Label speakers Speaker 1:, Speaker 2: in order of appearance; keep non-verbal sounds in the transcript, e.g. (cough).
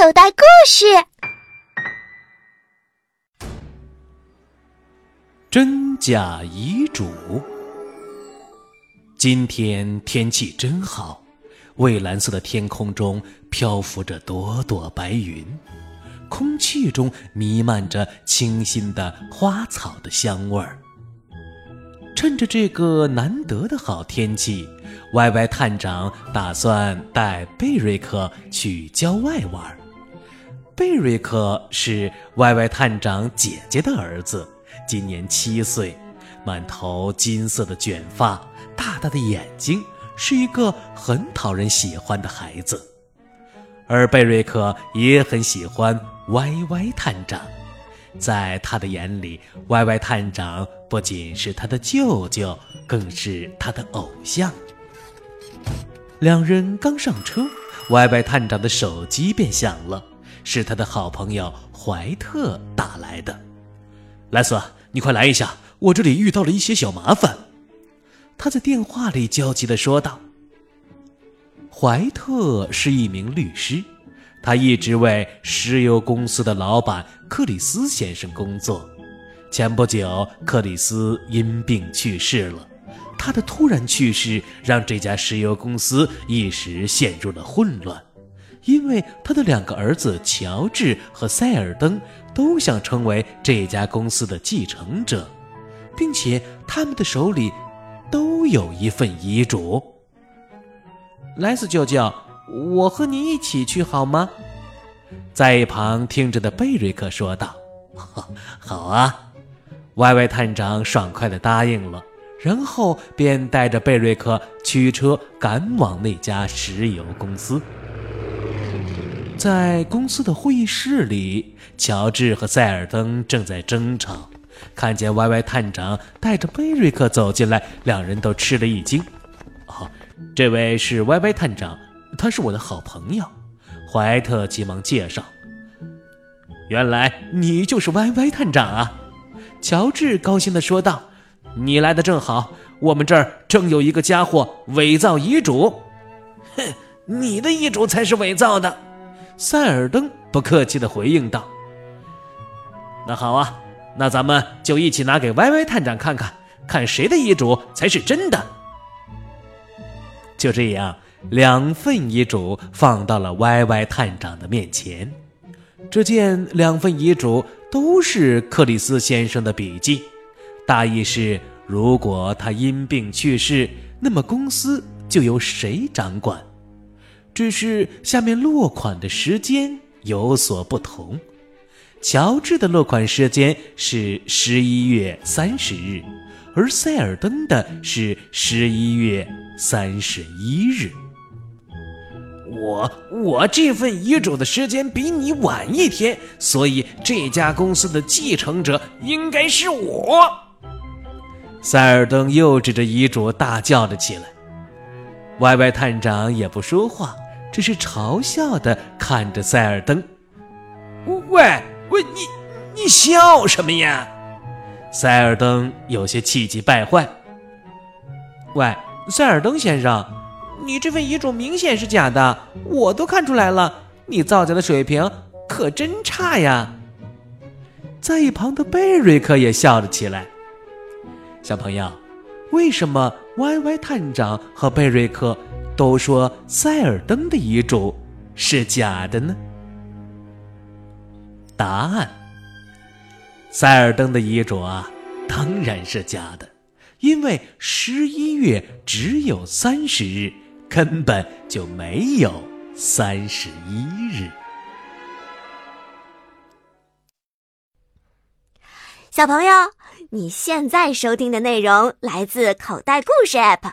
Speaker 1: 口袋故事：
Speaker 2: 真假遗嘱。今天天气真好，蔚蓝色的天空中漂浮着朵朵白云，空气中弥漫着清新的花草的香味儿。趁着这个难得的好天气，歪歪探长打算带贝瑞克去郊外玩。贝瑞克是歪歪探长姐姐的儿子，今年七岁，满头金色的卷发，大大的眼睛，是一个很讨人喜欢的孩子。而贝瑞克也很喜欢歪歪探长。在他的眼里，歪歪探长不仅是他的舅舅，更是他的偶像。两人刚上车，歪歪探长的手机便响了，是他的好朋友怀特打来的。莱斯，你快来一下，我这里遇到了一些小麻烦。他在电话里焦急地说道。怀特是一名律师。他一直为石油公司的老板克里斯先生工作。前不久，克里斯因病去世了。他的突然去世让这家石油公司一时陷入了混乱，因为他的两个儿子乔治和塞尔登都想成为这家公司的继承者，并且他们的手里都有一份遗嘱。莱斯舅舅。我和你一起去好吗？在一旁听着的贝瑞克说道：“ (laughs) 好啊！”歪歪探长爽快地答应了，然后便带着贝瑞克驱车赶往那家石油公司。在公司的会议室里，乔治和塞尔登正在争吵。看见歪歪探长带着贝瑞克走进来，两人都吃了一惊。“哦，这位是歪歪探长。”他是我的好朋友，怀特急忙介绍。原来你就是歪歪探长啊！乔治高兴地说道：“你来的正好，我们这儿正有一个家伙伪造遗嘱。”哼，你的遗嘱才是伪造的！塞尔登不客气地回应道。“那好啊，那咱们就一起拿给歪歪探长看看，看谁的遗嘱才是真的。”就这样。两份遗嘱放到了歪歪探长的面前，只见两份遗嘱都是克里斯先生的笔记，大意是：如果他因病去世，那么公司就由谁掌管？只是下面落款的时间有所不同，乔治的落款时间是十一月三十日，而塞尔登的是十一月三十一日。我我这份遗嘱的时间比你晚一天，所以这家公司的继承者应该是我。塞尔登又指着遗嘱大叫了起来。歪歪探长也不说话，只是嘲笑的看着塞尔登。喂喂，你你笑什么呀？塞尔登有些气急败坏。喂，塞尔登先生。你这份遗嘱明显是假的，我都看出来了。你造假的水平可真差呀！在一旁的贝瑞克也笑了起来。小朋友，为什么歪歪探长和贝瑞克都说塞尔登的遗嘱是假的呢？答案：塞尔登的遗嘱啊，当然是假的，因为十一月只有三十日。根本就没有三十一日。
Speaker 1: 小朋友，你现在收听的内容来自口袋故事 App。